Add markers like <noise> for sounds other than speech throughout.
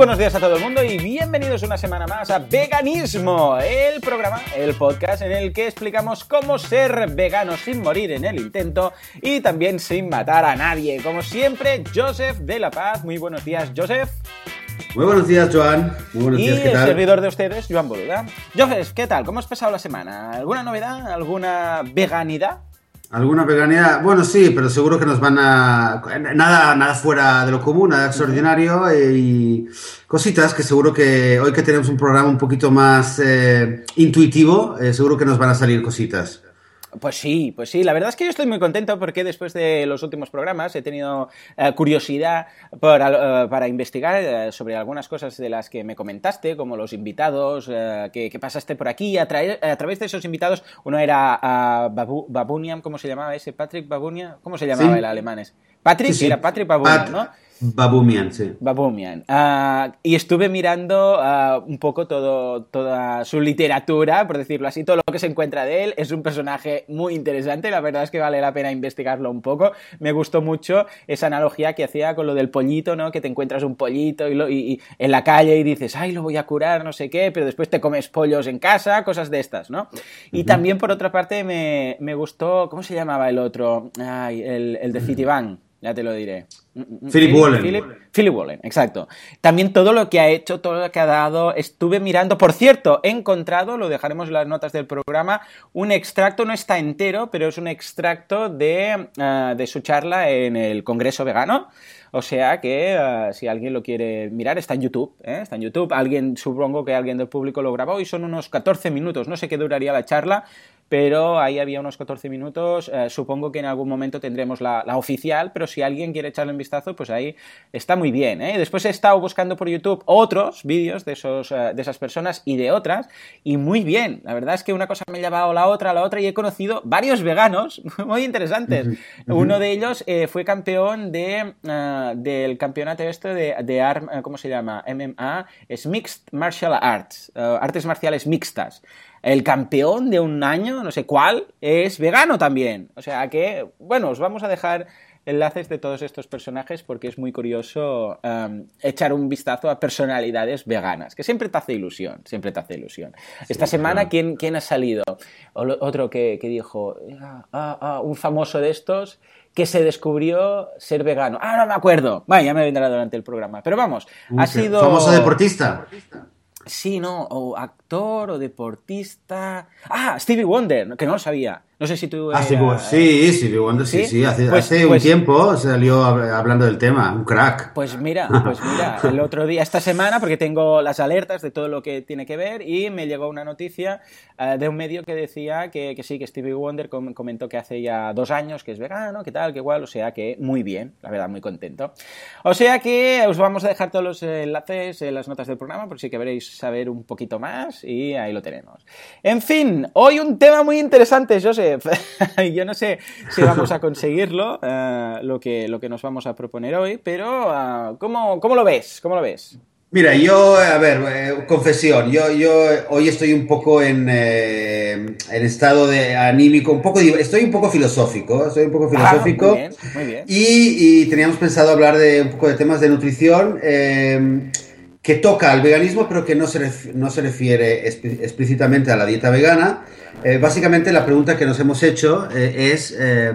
buenos días a todo el mundo y bienvenidos una semana más a Veganismo, el programa, el podcast en el que explicamos cómo ser vegano sin morir en el intento y también sin matar a nadie. Como siempre, Joseph de la Paz. Muy buenos días, Joseph. Muy buenos días, Joan. Muy buenos y días, ¿qué el tal? servidor de ustedes, Joan Boluda. Joseph, ¿qué tal? ¿Cómo has pasado la semana? ¿Alguna novedad? ¿Alguna veganidad? ¿Alguna veganidad? Bueno, sí, pero seguro que nos van a... Nada, nada fuera de lo común, nada extraordinario eh, y cositas que seguro que hoy que tenemos un programa un poquito más eh, intuitivo, eh, seguro que nos van a salir cositas. Pues sí, pues sí. La verdad es que yo estoy muy contento porque después de los últimos programas he tenido eh, curiosidad por, eh, para investigar eh, sobre algunas cosas de las que me comentaste, como los invitados que, que pasaste por aquí. A, traer- a través de esos invitados, uno era ah, Babu- Babunian, ¿cómo se llamaba ese? Patrick Babunian, ¿cómo se llamaba Sí. el alemán? Patrick, Sí, sí. era Patrick Babunian, Pat- ¿no? Babumian, sí. Babumian. Ah, y estuve mirando ah, un poco todo, toda su literatura, por decirlo así, todo lo que se encuentra de él. Es un personaje muy interesante, la verdad es que vale la pena investigarlo un poco. Me gustó mucho esa analogía que hacía con lo del pollito, ¿no? Que te encuentras un pollito y, lo- y- y en la calle y dices, ay, lo voy a curar, no sé qué, pero después te comes pollos en casa, cosas de estas, ¿no? Y también, por otra parte, me, me gustó, ¿cómo se llamaba el otro? Ay, el, el de <clears throat> Citibank, ya te lo diré. Mm, mm, mm. Philip Wallen. Philip, Philip Wallen, exacto. También todo lo que ha hecho, todo lo que ha dado, estuve mirando. Por cierto, he encontrado, lo dejaremos en las notas del programa, un extracto, no está entero, pero es un extracto de, ah, de su charla en el Congreso Vegano. O sea que ah, si alguien lo quiere mirar, está en YouTube. ¿eh? Está en YouTube. Alguien, supongo que alguien del público lo grabó y son unos 14 minutos. No sé qué duraría la charla, pero ahí había unos 14 minutos. eh, supongo que en algún momento tendremos la, la oficial, pero si alguien quiere echarle un vistazo, pues ahí está muy bien. ¿eh? Después he estado buscando por YouTube otros vídeos de, esos, eh, de esas personas y de otras, y muy bien. La verdad es que una cosa me ha llevado a la otra, a la otra, y he conocido varios veganos <laughs> muy interesantes. Uno de ellos eh, fue campeón de, del campeonato este de, de arm- ¿cómo se llama? MMA, es Mixed Martial Arts, artes marciales mixtas. El campeón de un año, no sé cuál, es vegano también. O sea que, bueno, os vamos a dejar enlaces de todos estos personajes porque es muy curioso um, echar un vistazo a personalidades veganas, que siempre te hace ilusión, siempre te hace ilusión. Esta semana, claro. ¿quién, quién ha salido? O lo- Otro que, que dijo, ah, ah, ah, un famoso de estos que se descubrió ser vegano. Ah, no me acuerdo. Vaya, ya me vendrá durante el programa. Pero vamos, ha sido... Famoso deportista. Sí, no, o actor o deportista. Ah, Stevie Wonder, que no lo sabía. No sé si tú. Ah, sí, pues, sí, sí, Wonder, sí, ¿Sí? hace, Pues- hace pues- un tiempo salió hab- hablando del tema, un crack. Pues mira, pues mira, el otro día, esta semana, porque tengo las alertas de todo lo que tiene que ver, y me llegó una noticia eh, de un medio que decía que, que sí, que Stevie Wonder com- comentó que hace ya dos años que es vegano, que tal, que igual, o sea que muy bien, la verdad, muy contento. O sea que os vamos a dejar todos los enlaces en las notas del programa, por si queréis saber un poquito más, y ahí lo tenemos. En fin, hoy un tema muy interesante, <laughs> Yo no sé si vamos a conseguirlo, eh, lo, que, lo que nos vamos a proponer hoy, pero ah, ¿cómo, ¿cómo lo ves? ¿Cómo lo ves? Mira, yo, a ver, eh, confesión, yo, yo hoy estoy un poco en, eh, en estado de anímico, un poco, estoy un poco filosófico, estoy un poco filosófico. Ah, muy bien, muy bien. Y, y teníamos pensado hablar de un poco de temas de nutrición eh, que toca al veganismo, pero que no se, ref- no se refiere explícitamente a la dieta vegana. Eh, básicamente la pregunta que nos hemos hecho eh, es, eh,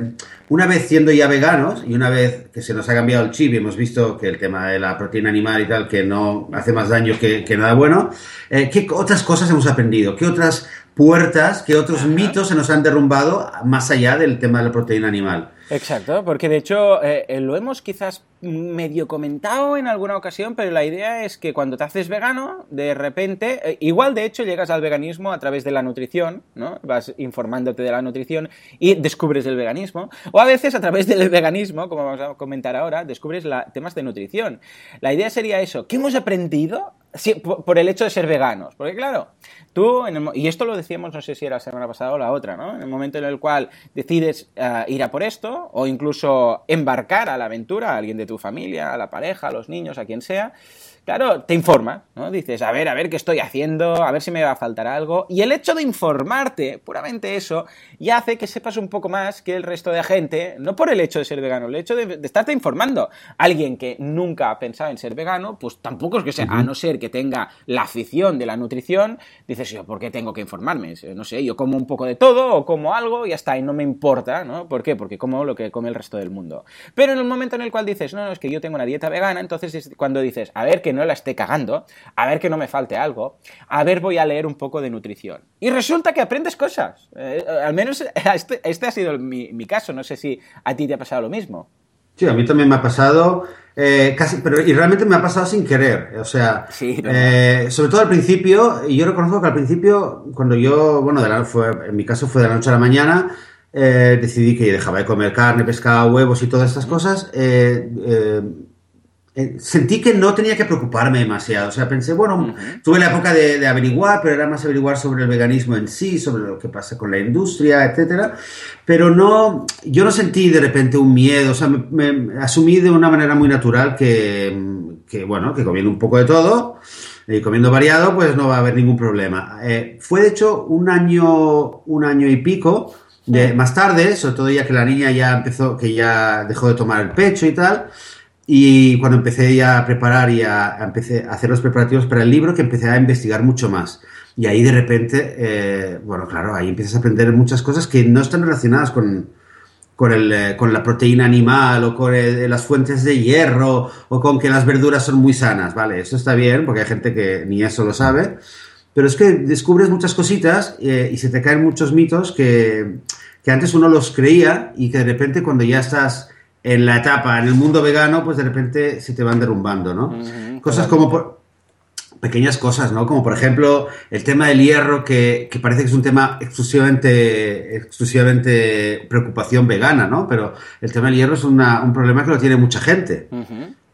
una vez siendo ya veganos y una vez que se nos ha cambiado el chip y hemos visto que el tema de la proteína animal y tal, que no hace más daño que, que nada bueno, ¿qué otras cosas hemos aprendido? ¿Qué otras puertas, qué otros mitos se nos han derrumbado más allá del tema de la proteína animal? Exacto, porque de hecho eh, eh, lo hemos quizás medio comentado en alguna ocasión, pero la idea es que cuando te haces vegano, de repente, eh, igual de hecho llegas al veganismo a través de la nutrición, ¿no? Vas informándote de la nutrición y descubres el veganismo, o a veces a través del veganismo, como vamos a comentar ahora, descubres la- temas de nutrición. La idea sería eso, ¿qué hemos aprendido Sí, por, el hecho de ser veganos. Porque claro, tú, y esto lo decíamos, no sé si era la semana pasada o la otra, ¿no? En el momento en el cual decides eh, ir a por esto, o incluso embarcar a la aventura a alguien de tu familia, a la pareja, a los niños, a quien sea, claro, te informas, ¿no? Dices, a ver, a ver qué estoy haciendo, a ver si me va a faltar algo. Y el hecho de informarte, puramente eso, ya hace que sepas un poco más que el resto de gente, no por el hecho de ser vegano, el hecho de, estarte informando. Alguien que nunca ha pensado en ser vegano, pues tampoco es que sea, a no ser que tenga la afición de la nutrición, dices, yo, ¿por qué tengo que informarme? No sé, yo como un poco de todo o como algo y ya está, y no me importa, ¿no? ¿Por qué? Porque como lo que come el resto del mundo. Pero en el momento en el cual dices, no, no, es que yo tengo una dieta vegana, entonces es cuando dices, a ver, que no la esté cagando, a ver que no me falte algo, a ver voy a leer un poco de nutrición. Y resulta que aprendes cosas. Eh, al menos <laughs> este, este, ha sido mi, caso, no sé si a ti te ha pasado lo mismo. Sí, a mí también me ha pasado, eh, casi, pero y realmente me ha pasado sin querer, o sea, eh, sobre todo al principio, y yo reconozco que al principio, cuando yo, bueno, fue, en mi caso fue de la noche a la mañana, decidí que dejaba de comer carne, pescado, huevos y todas estas cosas, eh, sentí que no tenía que preocuparme demasiado. O sea, pensé, bueno, tuve la época de, averiguar, pero era más averiguar sobre el veganismo en sí, sobre lo que pasa con la industria, etcétera. Pero no, yo no sentí de repente un miedo. O sea, me, asumí de una manera muy natural que, que, bueno, que comiendo un poco de todo y comiendo variado, pues no va a haber ningún problema. Eh, fue de hecho un año, un año y pico. De, más tarde, sobre todo ya que la niña ya empezó, que ya dejó de tomar el pecho y tal, y cuando empecé ya a preparar y a, empecé a hacer los preparativos para el libro, que empecé a investigar mucho más. Y ahí de repente, eh, bueno, claro, ahí empiezas a aprender muchas cosas que no están relacionadas con, con, el, eh, con la proteína animal o con las fuentes de hierro o con que las verduras son muy sanas, ¿vale? Eso está bien porque hay gente que ni eso lo sabe. Pero es que descubres muchas cositas eh, y se te caen muchos mitos que, que antes uno los creía y que de repente cuando ya estás en la etapa, en el mundo vegano, pues de repente se te van derrumbando, ¿no? cosas como por, pequeñas cosas, ¿no? Como por ejemplo el tema del hierro, que, parece que es un tema exclusivamente, exclusivamente preocupación vegana, ¿no? Pero el tema del hierro es un problema que lo tiene mucha gente.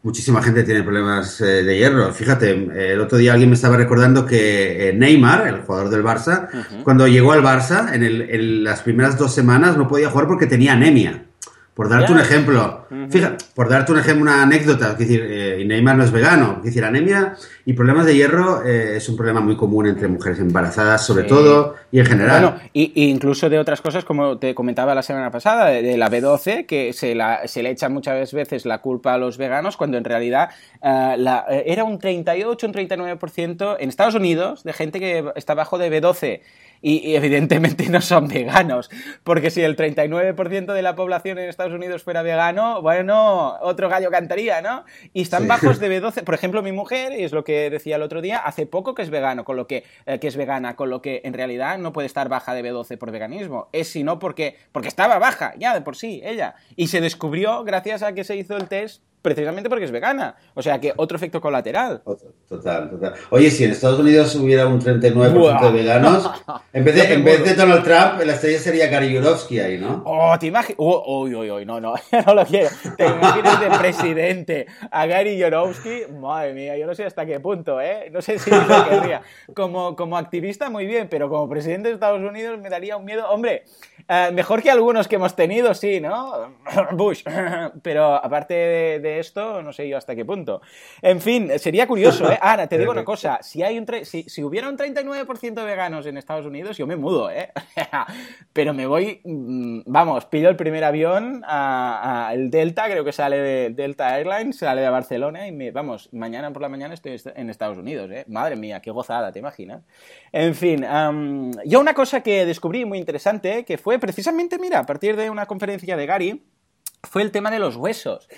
Muchísima gente tiene problemas eh, de hierro. Fíjate, el otro día alguien me estaba recordando que eh, Neymar, el jugador del Barça, cuando llegó al Barça, en, en las primeras dos semanas no podía jugar porque tenía anemia. Por darte un ejemplo, fíjate, por darte un ejemplo, una anécdota, es decir, eh, Neymar no es vegano, es decir, anemia y problemas de hierro eh, es un problema muy común entre mujeres embarazadas, sobre todo, y en general. Bueno, y, incluso de otras cosas, como te comentaba la semana pasada, de, la B12, que se, la, se, le echa muchas veces la culpa a los veganos, cuando en realidad eh, la, era un 38, un 39% en Estados Unidos de gente que está bajo de B12 y, evidentemente no son veganos, porque si el 39% de la población en Estados Unidos fuera vegano, bueno, otro gallo cantaría, ¿no? Y están bajos de <laughs> B12, por ejemplo, mi mujer, y es lo que decía el otro día, hace poco que es vegano, con lo que, eh, que es vegana, con lo que en realidad no puede estar baja de B12 por veganismo, es sino porque, porque estaba baja, ya de por sí, ella, y se descubrió gracias a que se hizo el test precisamente porque es vegana. O sea que otro efecto colateral. Total, total. Oye, si en Estados Unidos hubiera un 39% de veganos, <laughs> en vez de, en vez de Donald Trump, la estrella sería Gary Yourofsky ahí, ¿no? Oh, te imaginas. uy, uy, uy, no, no, <laughs> no lo quiero. Te imaginas de presidente a Gary Yourofsky. Madre mía, yo no sé hasta qué punto, ¿eh? No sé si lo querría. Como, como activista, muy bien, pero como presidente de Estados Unidos me daría un miedo. Hombre, eh, mejor que algunos que hemos tenido, sí, ¿no? <coughs> Bush. <coughs> Pero aparte de, esto, no sé yo hasta qué punto. En fin, sería curioso, ¿eh? Ahora, te digo una cosa. Si, hay un si, si hubiera un 39% de veganos en Estados Unidos, yo me mudo, ¿eh? <laughs> Pero me voy, mm, vamos, pido el primer avión a, el Delta, creo que sale de Delta Airlines, sale de Barcelona y me, vamos, mañana por la mañana estoy en Estados Unidos, ¿eh? Madre mía, qué gozada, ¿te imaginas? En fin, yo una cosa que descubrí muy interesante, que fue precisamente, mira, a partir de una conferencia de Gary, fue el tema de los huesos.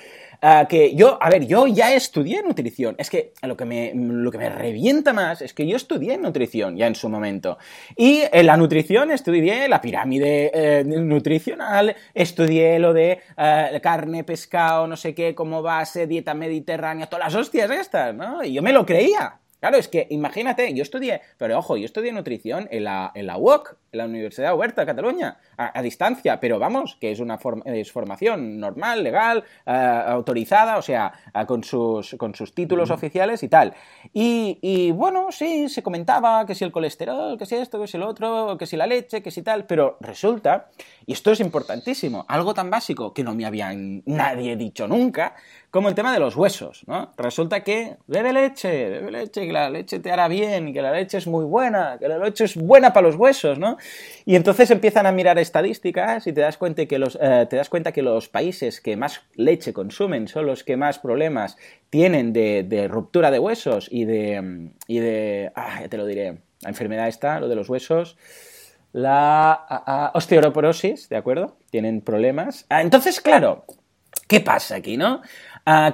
Ah, que yo, a ver, yo ya estudié nutrición. Es que lo que, me, lo que me revienta más es que yo estudié nutrición ya en su momento. Y en la nutrición estudié la pirámide eh, nutricional, estudié lo de eh, carne, pescado, no sé qué, como base, dieta mediterránea, todas las hostias estas, ¿no? Y yo me lo creía. Claro, es que imagínate, yo estudié, pero ojo, yo estudié nutrición en la, en la UOC, en la Universidad Huerta de Cataluña, a, distancia, pero vamos, que es una es formación normal, legal, eh, autorizada, o sea, con, sus, con sus títulos oficiales y tal. Y, y, bueno, sí, se comentaba que si el colesterol, que si esto, que si lo otro, que si la leche, que si tal, pero resulta, y esto es importantísimo, algo tan básico que no me había nadie dicho nunca, como el tema de los huesos, ¿no? Resulta que bebe leche, bebe leche, que la leche te hará bien, que la leche es muy buena, que la leche es buena para los huesos, ¿no? Y entonces empiezan a mirar estadísticas y te das cuenta que los, eh, te das cuenta que los países que más leche consumen son los que más problemas tienen de, ruptura de huesos y de, y de, ah, ya te lo diré, la enfermedad está, lo de los huesos, la osteoporosis, ¿de acuerdo? Tienen problemas. Ah, entonces, claro, ¿qué pasa aquí, no?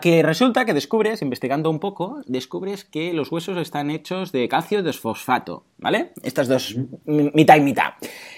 Que resulta que descubres, investigando un poco, descubres que los huesos están hechos de calcio desfosfato, ¿vale? Estas dos, mitad y mitad.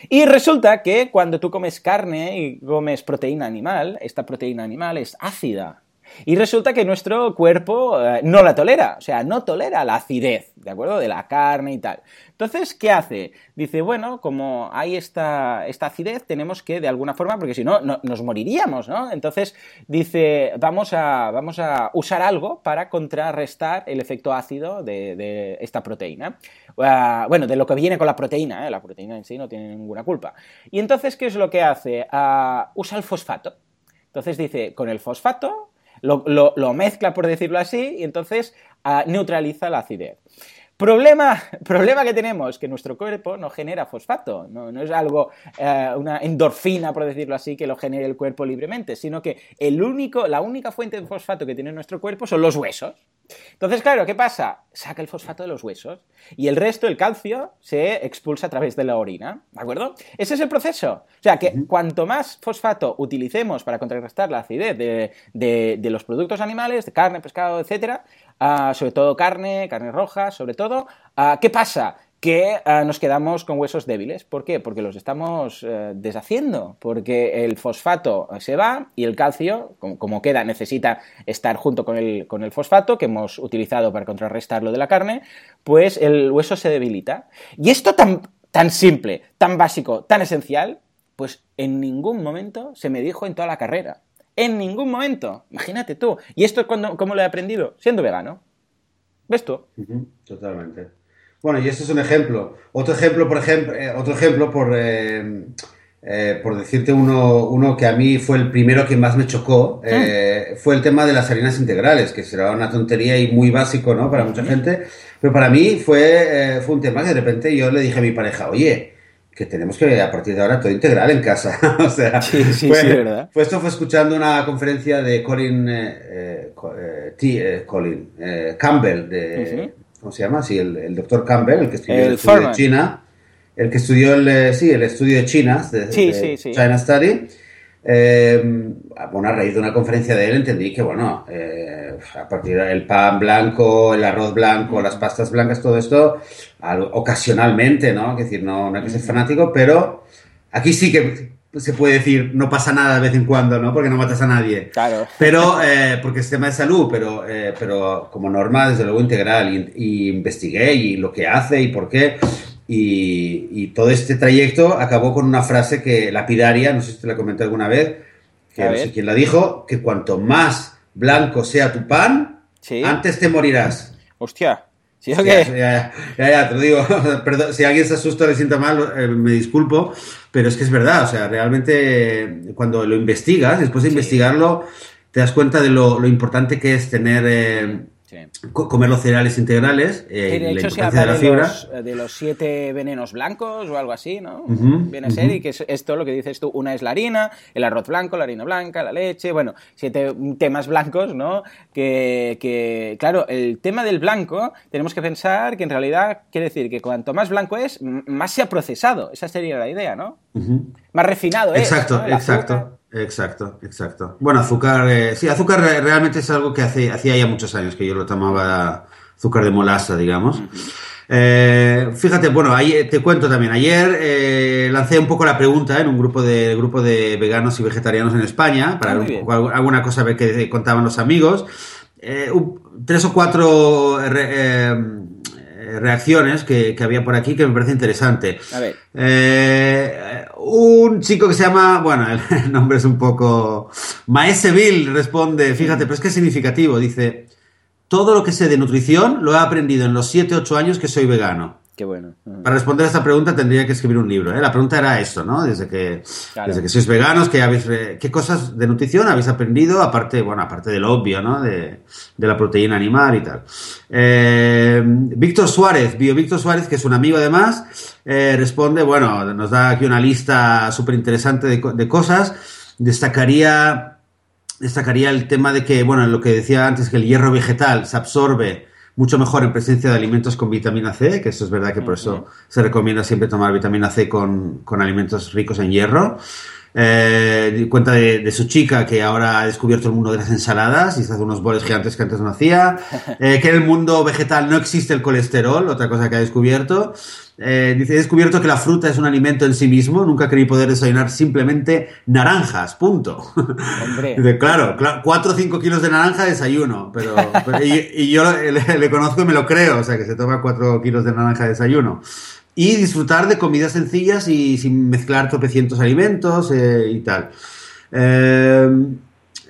Y resulta que cuando tú comes carne y comes proteína animal, esta proteína animal es ácida, y resulta que nuestro cuerpo eh, no la tolera, o sea, no tolera la acidez, ¿de acuerdo? De la carne y tal. Entonces, ¿qué hace? Dice, bueno, como hay esta, esta acidez, tenemos que, de alguna forma, porque si no, nos moriríamos, ¿no? Entonces, dice, vamos a, vamos a usar algo para contrarrestar el efecto ácido de, esta proteína. Ah, bueno, de lo que viene con la proteína, ¿eh? la proteína en sí no tiene ninguna culpa. Y entonces, ¿qué es lo que hace? Ah, usa el fosfato. Entonces dice, con el fosfato lo, mezcla, por decirlo así, y entonces ah, neutraliza la acidez. Problema, <laughs> problema que tenemos, que nuestro cuerpo no genera fosfato, no, es algo, eh, una endorfina, por decirlo así, que lo genere el cuerpo libremente, sino que el único, la única fuente de fosfato que tiene nuestro cuerpo son los huesos. Entonces, claro, ¿qué pasa? Saca el fosfato de los huesos y el resto, el calcio, se expulsa a través de la orina, ¿de acuerdo? Ese es el proceso. O sea, que cuanto más fosfato utilicemos para contrarrestar la acidez de, de los productos animales, de carne, pescado, etcétera, Ah, sobre todo carne, carne roja, sobre todo. Ah, ¿Qué pasa? que ah, nos quedamos con huesos débiles. ¿Por qué? Porque los estamos eh, deshaciendo, porque el fosfato se va y el calcio, como, queda, necesita estar junto con el, con el, fosfato que hemos utilizado para contrarrestar lo de la carne, pues el hueso se debilita. Y esto tan, tan simple, tan básico, tan esencial, pues en ningún momento se me dijo en toda la carrera. En ningún momento. Imagínate tú. ¿Y esto es cuando, cómo lo he aprendido? Siendo vegano. ¿Ves tú? totalmente. Bueno, y este es un ejemplo. Otro ejemplo, por ejemplo, eh, otro ejemplo por, eh, eh, por decirte uno, uno que a mí fue el primero que más me chocó, ah. fue el tema de las harinas integrales, que será una tontería y muy básico, ¿no? Para mucha gente. Pero para mí fue, fue un tema que de repente yo le dije a mi pareja, oye, que tenemos que a partir de ahora todo integral en casa. <laughs> o sea, sí, sí, fue, sí, ¿verdad? Fue esto fue escuchando una conferencia de Colin, eh, eh, eh Colin Campbell, de, ¿cómo se llama? Sí, el, doctor Campbell, el que estudió el, estudio de China, el que estudió el, sí, el estudio de China, de, de China Study. Bueno, a raíz de una conferencia de él entendí que, bueno, a partir del pan blanco, el arroz blanco, las pastas blancas, todo esto, ocasionalmente, ¿no? Es decir, no, no hay que ser fanático, pero aquí sí que se puede decir no pasa nada de vez en cuando, ¿no? Porque no matas a nadie. Claro. Pero, eh, porque es tema de salud, pero, eh, pero como norma, desde luego integral. Y, investigué y lo que hace y por qué. Y, todo este trayecto acabó con una frase que lapidaria, no sé si te la comenté alguna vez, que no sé quién la dijo, que cuanto más blanco sea tu pan, antes te morirás. Hostia. ¿Sí o qué? Ya, ya, te lo digo. <laughs> Perdón, si alguien se asusta o le sienta mal, eh, me disculpo, pero es que es verdad. O sea, realmente cuando lo investigas, después de investigarlo, te das cuenta de lo, lo importante que es tener eh, Comer los cereales integrales. Eh, de hecho, se habla de, la fibra. Los, de los siete venenos blancos o algo así, ¿no? Viene a ser, y que es esto lo que dices tú: una es la harina, el arroz blanco, la harina blanca, la leche, bueno, siete temas blancos, ¿no? Que, que, claro, el tema del blanco, tenemos que pensar que en realidad quiere decir que cuanto más blanco es, más se ha procesado. Esa sería la idea, ¿no? Más refinado es. Exacto, exacto. Exacto, exacto. Bueno, azúcar, eh, sí, azúcar realmente es algo que hace, hacía ya muchos años que yo lo tomaba azúcar de molaza, digamos. Eh, fíjate, bueno, ahí te cuento también. Ayer eh, lancé un poco la pregunta en un grupo de grupo de veganos y vegetarianos en España para ver un poco alguna cosa ver qué contaban los amigos. tres o cuatro reacciones que, había por aquí que me parece interesante. A ver. un chico que se llama, bueno, el <laughs> nombre es un poco... Maese Bill responde, fíjate, pero es que es significativo, dice, todo lo que sé de nutrición lo he aprendido en los 7-8 años que soy vegano. Qué bueno. Para responder a esta pregunta tendría que escribir un libro. ¿eh? La pregunta era esto, ¿no? Desde que, desde que sois veganos, ¿qué, habéis, ¿qué cosas de nutrición habéis aprendido? Aparte, bueno, aparte del obvio, ¿no? De, la proteína animal y tal. Eh, Víctor Suárez, Bio Víctor Suárez, que es un amigo además, eh, responde, bueno, nos da aquí una lista súper interesante de, de cosas. Destacaría, destacaría el tema de que, bueno, lo que decía antes, que el hierro vegetal se absorbe mucho mejor en presencia de alimentos con vitamina C, que eso es verdad que por eso se recomienda siempre tomar vitamina C con, con alimentos ricos en hierro. Eh, cuenta de, su chica que ahora ha descubierto el mundo de las ensaladas y se hace unos boles gigantes que antes no hacía. <laughs> Eh, que en el mundo vegetal no existe el colesterol, otra cosa que ha descubierto. Eh, dice, he descubierto que la fruta es un alimento en sí mismo, nunca creí poder desayunar simplemente naranjas, punto. <laughs> Dice, claro, 4 o 5 kilos de naranja desayuno, pero, y, yo le, conozco y me lo creo, o sea que se toma 4 kilos de naranja desayuno. Y disfrutar de comidas sencillas y sin mezclar tropecientos alimentos eh, y tal. Eh,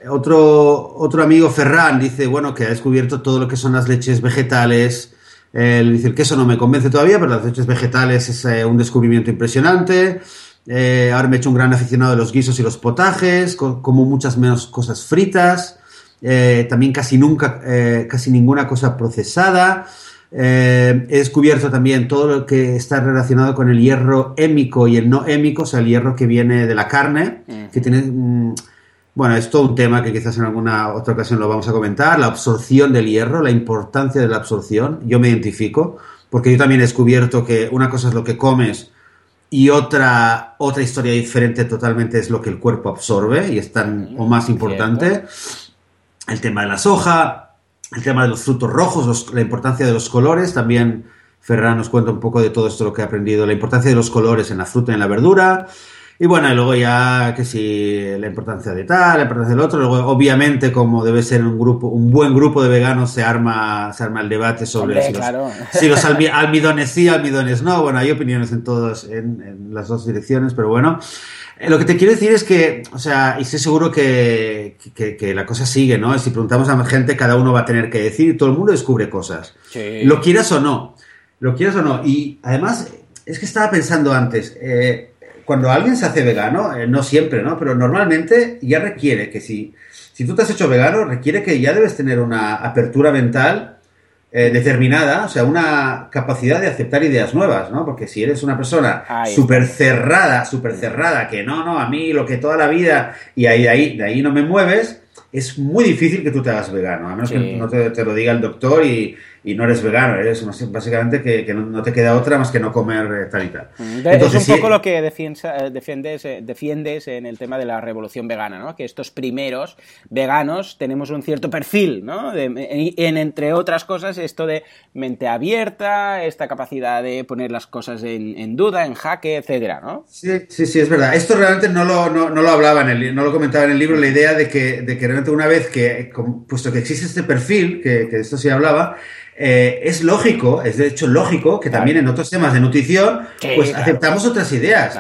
otro, otro amigo Ferran dice, bueno, que ha descubierto todo lo que son las leches vegetales, el, dice, el queso no me convence todavía, pero las leches vegetales es eh, un descubrimiento impresionante. Eh, ahora me he hecho un gran aficionado de los guisos y los potajes, como muchas menos cosas fritas. Eh, también casi nunca, casi ninguna cosa procesada. He descubierto también todo lo que está relacionado con el hierro hémico y el no hémico, o sea, el hierro que viene de la carne, que tiene... Mm, bueno, es todo un tema que quizás en alguna otra ocasión lo vamos a comentar, la absorción del hierro, la importancia de la absorción. Yo me identifico, porque yo también he descubierto que una cosa es lo que comes y otra, otra historia diferente totalmente es lo que el cuerpo absorbe y es tan o más importante. El tema de la soja, el tema de los frutos rojos, la importancia de los colores, también Ferran nos cuenta un poco de todo esto lo que ha aprendido, la importancia de los colores en la fruta y en la verdura. Y bueno, y luego ya que si la importancia de tal, la importancia del otro, luego obviamente como debe ser un grupo, un buen grupo de veganos se arma, se arma el debate sobre si, los, almidones sí, almidones no. Bueno, hay opiniones en todos, en, las dos direcciones, pero bueno. Eh, lo que te quiero decir es que, o sea, y estoy seguro que, que, la cosa sigue, ¿no? Si preguntamos a más gente, cada uno va a tener que decir y todo el mundo descubre cosas. Lo quieras o no. Lo quieras o no. Y además, es que estaba pensando antes, eh, cuando alguien se hace vegano, eh, no siempre, ¿no? Pero normalmente ya requiere que si, si tú te has hecho vegano, requiere que ya debes tener una apertura mental eh, determinada, o sea, una capacidad de aceptar ideas nuevas, ¿no? Porque si eres una persona súper cerrada, súper cerrada, que no, no, a mí lo que toda la vida y ahí, de ahí, de ahí no me mueves, es muy difícil que tú te hagas vegano, a menos que no te, lo diga el doctor y, y no eres vegano, eres básicamente que, no, te queda otra más que no comer eh, tal y tal. Mm, es un poco lo que eh, defiendes, eh, defiendes en el tema de la revolución vegana, ¿no? que estos primeros veganos tenemos un cierto perfil, ¿no? en, entre otras cosas, esto de mente abierta, esta capacidad de poner las cosas en, duda, en jaque, etcétera, ¿no? Sí, sí, sí, es verdad. Esto realmente no lo, no, lo hablaba en el, no lo comentaba en el libro, la idea de que, de que realmente una vez que, puesto que existe este perfil, que, que de esto sí hablaba, eh, es lógico, es de hecho lógico que también en otros temas de nutrición, pues aceptamos otras ideas.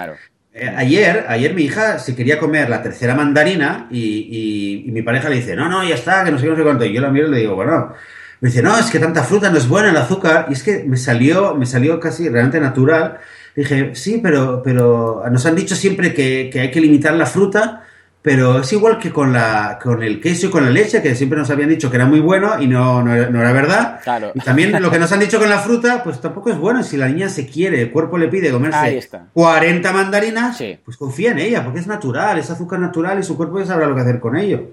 Eh, ayer, ayer mi hija se quería comer la tercera mandarina y, mi pareja le dice, no, no, ya está, que no sé, no sé cuánto. Y yo la miro y le digo, bueno, me dice, no, es que tanta fruta no es buena el azúcar. Y es que me salió, me salió casi realmente natural. Dije, sí, pero, pero nos han dicho siempre que, que hay que limitar la fruta pero es igual que con, la, con el queso y con la leche, que siempre nos habían dicho que era muy bueno y no, no, era verdad. Y también lo que nos han dicho con la fruta, pues tampoco es bueno. Si la niña se quiere, el cuerpo le pide comerse 40 mandarinas, pues confía en ella, porque es natural, es azúcar natural y su cuerpo ya sabrá lo que hacer con ello.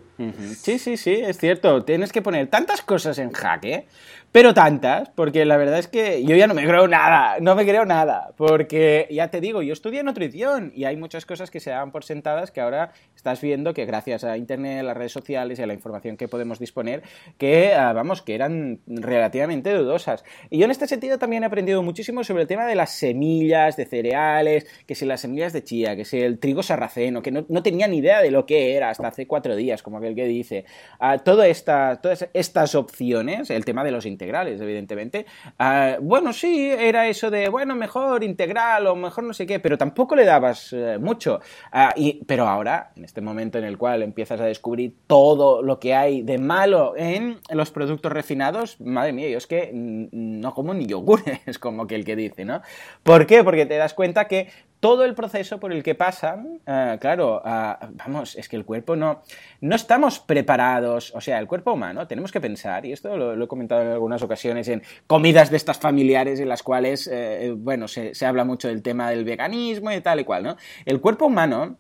Sí, sí, sí, es cierto. Tienes que poner tantas cosas en jaque pero tantas, porque la verdad es que yo ya no me creo nada, no me creo nada, porque ya te digo, yo estudié nutrición y hay muchas cosas que se dan por sentadas que ahora estás viendo que gracias a Internet, a las redes sociales y a la información que podemos disponer, que ah, vamos, que eran relativamente dudosas. Y yo en este sentido también he aprendido muchísimo sobre el tema de las semillas de cereales, que si las semillas de chía, que si el trigo sarraceno, que no, no tenía ni idea de lo que era hasta hace cuatro días, como que el que dice, esta, todas estas opciones, el tema de los integrales, evidentemente, bueno, sí, era eso de, bueno, mejor integral o mejor no sé qué, pero tampoco le dabas eh, mucho. y, pero ahora, en este momento en el cual empiezas a descubrir todo lo que hay de malo en los productos refinados, madre mía, yo es que no como ni yogures, <laughs> como que el que dice, ¿no? ¿Por qué? Porque te das cuenta que todo el proceso por el que pasan, eh, claro, ah, vamos, es que el cuerpo no, no estamos preparados, o sea, el cuerpo humano, tenemos que pensar, y esto lo, he comentado en algunas ocasiones en comidas de estas familiares en las cuales, eh, bueno, se, se, habla mucho del tema del veganismo y tal y cual, ¿no? El cuerpo humano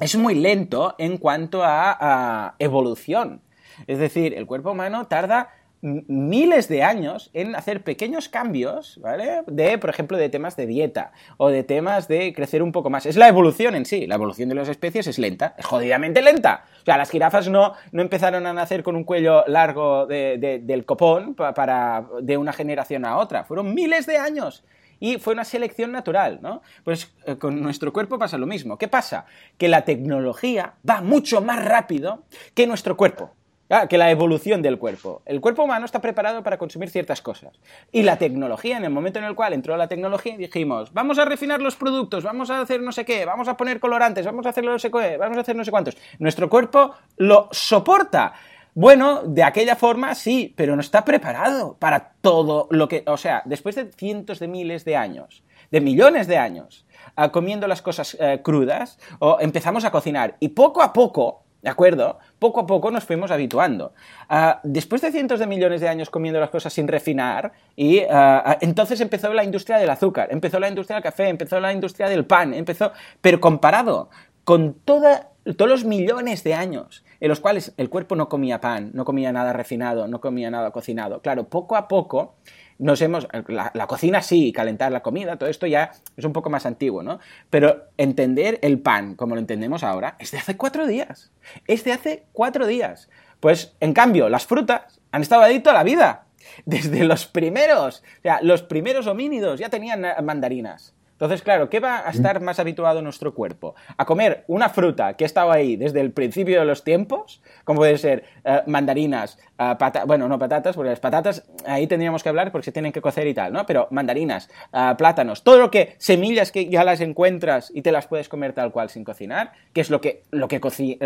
es muy lento en cuanto a evolución. Es decir, el cuerpo humano tarda miles de años en hacer pequeños cambios, ¿vale? De, por ejemplo, de temas de dieta o de temas de crecer un poco más. Es la evolución en sí. La evolución de las especies es lenta, es jodidamente lenta. O sea, las jirafas no, no empezaron a nacer con un cuello largo del copón para, de una generación a otra. Fueron miles de años y fue una selección natural, ¿no? Pues eh, con nuestro cuerpo pasa lo mismo. ¿Qué pasa? Que la tecnología va mucho más rápido que nuestro cuerpo. Ah, que la evolución del cuerpo. El cuerpo humano está preparado para consumir ciertas cosas. Y la tecnología, en el momento en el cual entró la tecnología, dijimos, vamos a refinar los productos, vamos a hacer no sé qué, vamos a poner colorantes, vamos a hacer no sé qué, vamos a hacer no sé cuántos. Nuestro cuerpo lo soporta. Bueno, de aquella forma sí, pero no está preparado para todo lo que... O sea, después de cientos de miles de años, de millones de años, ah, comiendo las cosas eh, crudas, empezamos a cocinar y poco a poco ¿De acuerdo? Poco a poco nos fuimos habituando. Ah, después de cientos de millones de años comiendo las cosas sin refinar, y ah, entonces empezó la industria del azúcar, empezó la industria del café, empezó la industria del pan, empezó. Pero comparado con todos los millones de años en los cuales el cuerpo no comía pan, no comía nada refinado, no comía nada cocinado, claro, poco a poco nos hemos. La, cocina sí, calentar la comida, todo esto ya es un poco más antiguo, ¿no? Pero entender el pan como lo entendemos ahora es de hace cuatro días. Es de hace cuatro días. Pues, en cambio, las frutas han estado ahí toda la vida. Desde los primeros, o sea, los primeros homínidos ya tenían mandarinas. Entonces, claro, ¿qué va a estar más habituado nuestro cuerpo? A comer una fruta que ha estado ahí desde el principio de los tiempos, como puede ser eh, mandarinas, uh, bueno, no patatas, porque las patatas ahí tendríamos que hablar porque se tienen que cocer y tal, ¿no? Pero mandarinas, eh, plátanos, todo lo que, semillas que ya las encuentras y te las puedes comer tal cual sin cocinar, que es lo que, lo que,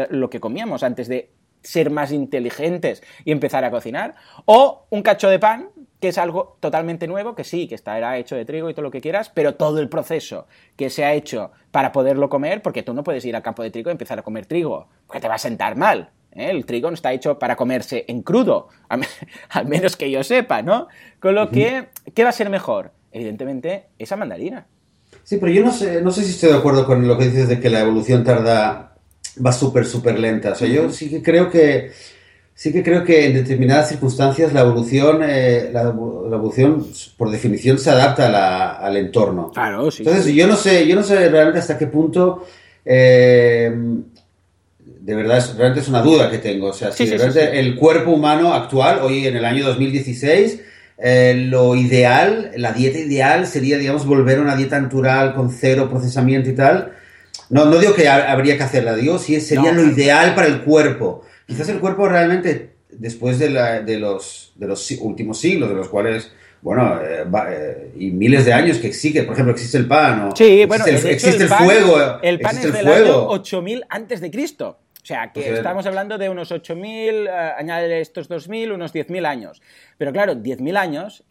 lo que comíamos antes de ser más inteligentes y empezar a cocinar, o un cacho de pan, que es algo totalmente nuevo, que sí, que estará hecho de trigo y todo lo que quieras, pero todo el proceso que se ha hecho para poderlo comer, porque tú no puedes ir al campo de trigo y empezar a comer trigo, porque te va a sentar mal. ¿eh? El trigo no está hecho para comerse en crudo, <laughs> al menos que yo sepa, ¿no? Con lo que, ¿qué va a ser mejor? Evidentemente, esa mandarina. Sí, pero yo no sé, no sé si estoy de acuerdo con lo que dices de que la evolución tarda va súper, súper lenta. O sea, yo sí que creo que sí que creo que en determinadas circunstancias la evolución, eh, la, evolución por definición se adapta al entorno. Claro, sí. Entonces, yo no sé, yo no sé realmente hasta qué punto eh, de verdad, es, realmente es una duda que tengo. O sea, si realmente el cuerpo humano actual, hoy en el año 2016, eh, lo ideal, la dieta ideal sería, digamos, volver a una dieta natural con cero procesamiento y tal. No, no digo que habría que hacerla, digo si sería lo ideal para el cuerpo. Quizás el cuerpo realmente, después de, la, de, los, de los últimos siglos, de los cuales bueno, eh, eh, y miles de años que existe, por ejemplo, existe el pan, o sí, bueno, existe, el, fuego. El pan es del fuego. año 8000 antes de Cristo. O sea, que pues estamos hablando de unos 8.000, uh, añade estos 2.000, unos 10.000 años. Pero claro, 10.000 años,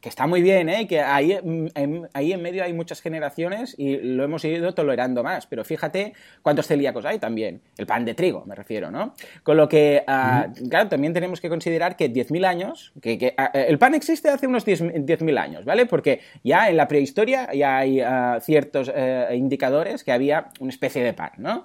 que está muy bien, ¿eh? que ahí en, ahí en medio hay muchas generaciones y lo hemos ido tolerando más. Pero fíjate cuántos celíacos hay también. El pan de trigo, me refiero, ¿no? Con lo que, uh, claro, también tenemos que considerar que 10.000 años, que, uh, el pan existe hace unos 10.000 años, ¿vale? Porque ya en la prehistoria ya hay ciertos indicadores que había una especie de pan, ¿no?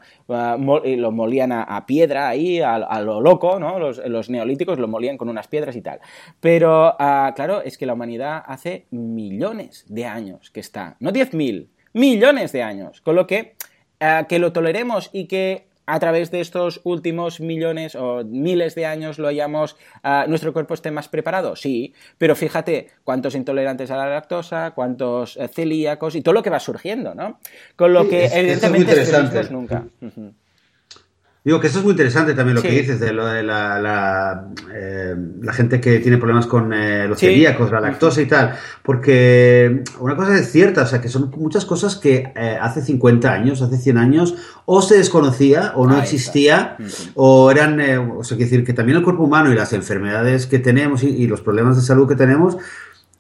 y lo molían a, piedra ahí, a, lo loco, ¿no? Los, los neolíticos lo molían con unas piedras y tal. Pero, ah, claro, es que la humanidad hace millones de años que está, no 10.000, millones de años. Con lo que, ah, que lo toleremos y que a través de estos últimos millones o miles de años lo hayamos, ah, nuestro cuerpo esté más preparado, sí, pero fíjate cuántos intolerantes a la lactosa, cuántos eh, celíacos y todo lo que va surgiendo, ¿no? Con lo que evidentemente es nunca. Digo que eso es muy interesante también lo que dices de lo de la, la, eh, gente que tiene problemas con eh, los celíacos, la lactosa y tal. Porque una cosa es cierta, o sea, que son muchas cosas que eh, hace 50 años, hace 100 años, o se desconocía o no existía, o eran, o sea, decir que también el cuerpo humano y las enfermedades que tenemos y los problemas de salud que tenemos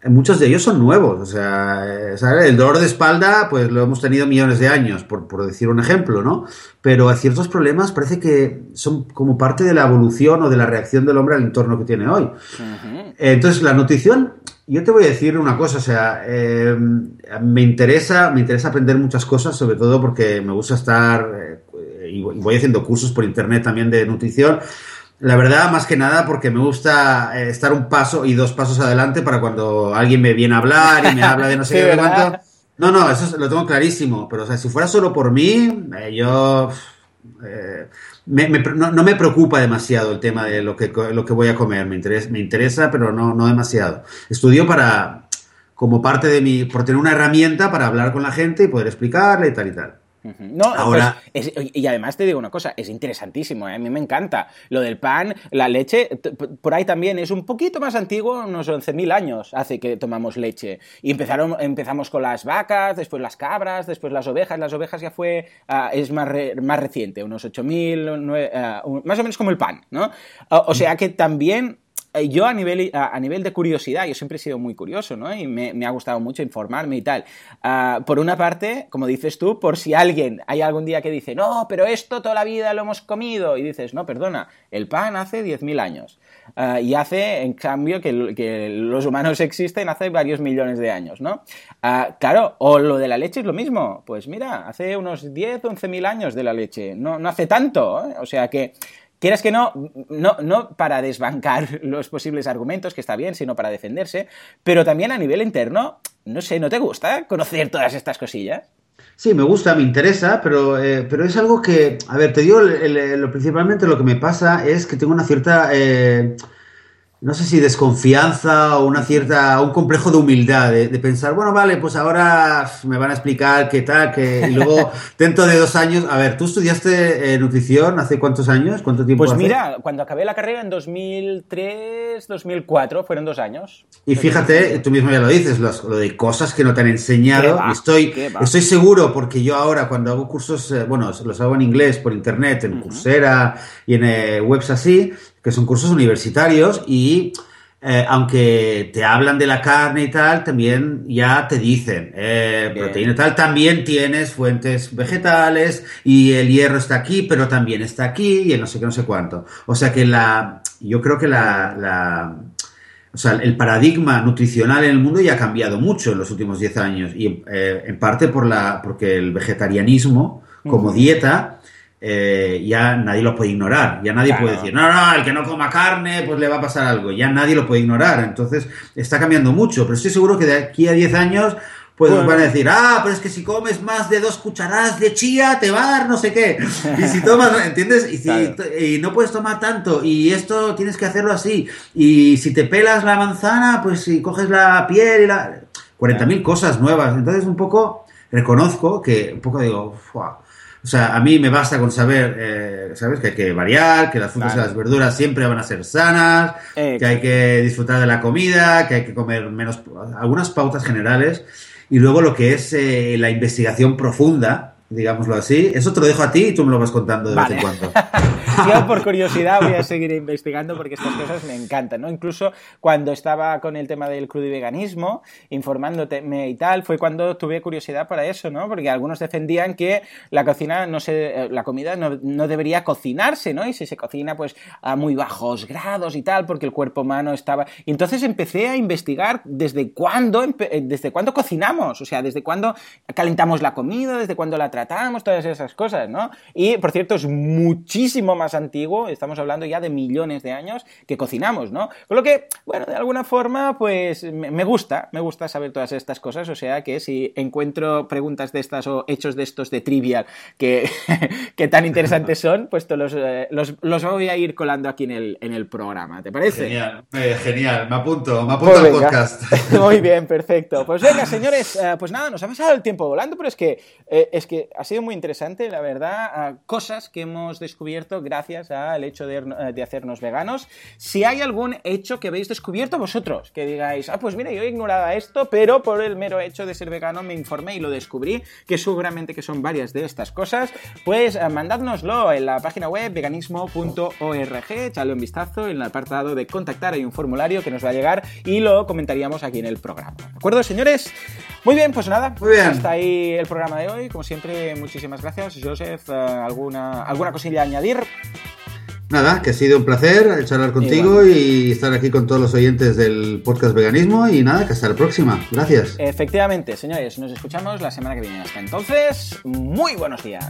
muchos de ellos son nuevos. O sea, eh, el dolor de espalda, pues lo hemos tenido millones de años, por, decir un ejemplo, ¿no? Pero hay ciertos problemas parece que son como parte de la evolución o de la reacción del hombre al entorno que tiene hoy. Entonces, la nutrición, yo te voy a decir una cosa, o sea, eh, me interesa, me interesa aprender muchas cosas, sobre todo porque me gusta estar, eh, y voy haciendo cursos por internet también de nutrición. La verdad, más que nada, porque me gusta eh, estar un paso y dos pasos adelante para cuando alguien me viene a hablar y me <laughs> habla de no sé qué cuánto. No, no, eso lo tengo clarísimo. Pero, o sea, si fuera solo por mí, eh, yo. Eh, no, me preocupa demasiado el tema de lo que, lo que voy a comer. Me interesa, me interesa pero no, no demasiado. Estudio para. como parte de mi. por tener una herramienta para hablar con la gente y poder explicarle y tal y tal. No, pues, Ahora... y además te digo una cosa, es interesantísimo, ¿eh? a mí me encanta. Lo del pan, la leche, por ahí también es un poquito más antiguo, unos 11.000 años hace que tomamos leche. Y empezaron, empezamos con las vacas, después las cabras, después las ovejas. Las ovejas ya fue, ah, es más, más reciente, unos 8.000, ah, más o menos como el pan, ¿no? o sea que también yo a nivel, a, nivel de curiosidad, yo siempre he sido muy curioso, ¿no? Y me, ha gustado mucho informarme y tal. Ah, por una parte, como dices tú, por si alguien, hay algún día que dice, no, pero esto toda la vida lo hemos comido, y dices, no, perdona, el pan hace 10.000 años. Ah, y hace, en cambio, que, que, los humanos existen hace varios millones de años, ¿no? Ah, claro, o lo de la leche es lo mismo. Pues mira, hace unos 10, 11.000 años de la leche. No, no hace tanto, ¿eh? O sea que quieras que no, no, no para desbancar <laughs> los posibles argumentos, que está bien, sino para defenderse, pero también a nivel interno, no sé, ¿no te gusta conocer todas estas cosillas? Sí, me gusta, me interesa, pero, eh, pero es algo que, a ver, te digo, lo, principalmente lo que me pasa es que tengo una cierta... Eh, no sé si desconfianza o una cierta, un complejo de humildad, de, pensar, bueno, vale, pues ahora me van a explicar qué tal, que y luego <laughs> dentro de dos años, a ver, ¿tú estudiaste eh, nutrición hace cuántos años? ¿Cuánto tiempo? Pues mira, cuando acabé la carrera en 2003, 2004, fueron dos años. Y fíjate, tú mismo ya lo dices, lo, de cosas que no te han enseñado. estoy, estoy seguro porque yo ahora cuando hago cursos, eh, bueno, los hago en inglés por internet, en Coursera y en eh, webs así, que son cursos universitarios y eh, aunque te hablan de la carne y tal, también ya te dicen, eh, proteína y tal, también tienes fuentes vegetales y el hierro está aquí, pero también está aquí y el no sé qué, no sé cuánto. O sea que la, yo creo que la, la o sea, el paradigma nutricional en el mundo ya ha cambiado mucho en los últimos 10 años y eh, en parte por la, porque el vegetarianismo como dieta eh, ya nadie lo puede ignorar. Ya nadie puede decir, no, no, el que no coma carne, pues le va a pasar algo. Ya nadie lo puede ignorar. Entonces, está cambiando mucho. Pero estoy seguro que de aquí a 10 años, pues nos van a decir, ah, pero es que si comes más de dos cucharadas de chía, te va a dar no sé qué. Y si tomas, <laughs> ¿entiendes? Y, si, y no puedes tomar tanto. Y esto tienes que hacerlo así. Y si te pelas la manzana, pues si coges la piel y la... 40.000 cosas nuevas. Entonces, un poco reconozco que, un poco digo, o sea, a mí me basta con saber, eh, ¿sabes? Que hay que variar, que las frutas y las verduras siempre van a ser sanas, que hay que disfrutar de la comida, que hay que comer menos, algunas pautas generales. Y luego lo que es eh, la investigación profunda, digámoslo así. Eso te lo dejo a ti y tú me lo vas contando de vez en cuando. <laughs> Yo por curiosidad voy a seguir investigando porque estas cosas me encantan, ¿no? Incluso cuando estaba con el tema del crudo y veganismo, informándote y tal, fue cuando tuve curiosidad para eso, ¿no? Porque algunos defendían que la cocina no se, la comida no, no debería cocinarse, ¿no? Y si se cocina pues a muy bajos grados y tal, porque el cuerpo humano estaba... Y entonces empecé a investigar desde cuándo, desde cuándo cocinamos, o sea, desde cuándo calentamos la comida, desde cuándo la tratamos, todas esas cosas, ¿no? Y, por cierto, es muchísimo más más antiguo, estamos hablando ya de millones de años que cocinamos, ¿no? Con lo que, bueno, de alguna forma, pues me gusta, me gusta saber todas estas cosas, o sea que si encuentro preguntas de estas o hechos de estos de trivial que, <laughs> que tan interesantes son, pues los, eh, los, los, voy a ir colando aquí en el, en el programa, ¿te parece? Genial, eh, genial, me apunto, me apunto pues al podcast. <laughs> Muy bien, <laughs> perfecto. Pues venga, señores, eh, pues nada, nos ha pasado el tiempo volando, pero es que, es que ha sido muy interesante, la verdad, cosas que hemos descubierto gracias al hecho de, de hacernos veganos. Si hay algún hecho que habéis descubierto vosotros, que digáis, ah, pues mira, yo ignoraba esto, pero por el mero hecho de ser vegano me informé y lo descubrí, que seguramente que son varias de estas cosas, pues eh, mandádnoslo en la página web veganismo.org, echadle un vistazo, en el apartado de contactar hay un formulario que nos va a llegar y lo comentaríamos aquí en el programa. ¿De acuerdo, señores? Muy bien, pues nada, Muy bien. hasta ahí el programa de hoy. Como siempre, muchísimas gracias. Joseph, eh, ¿alguna, alguna cosilla a añadir? Nada, que ha sido un placer charlar contigo y estar aquí con todos los oyentes del podcast Veganismo y nada, que hasta la próxima. Gracias. Efectivamente, señores, nos escuchamos la semana que viene. Hasta entonces, muy buenos días.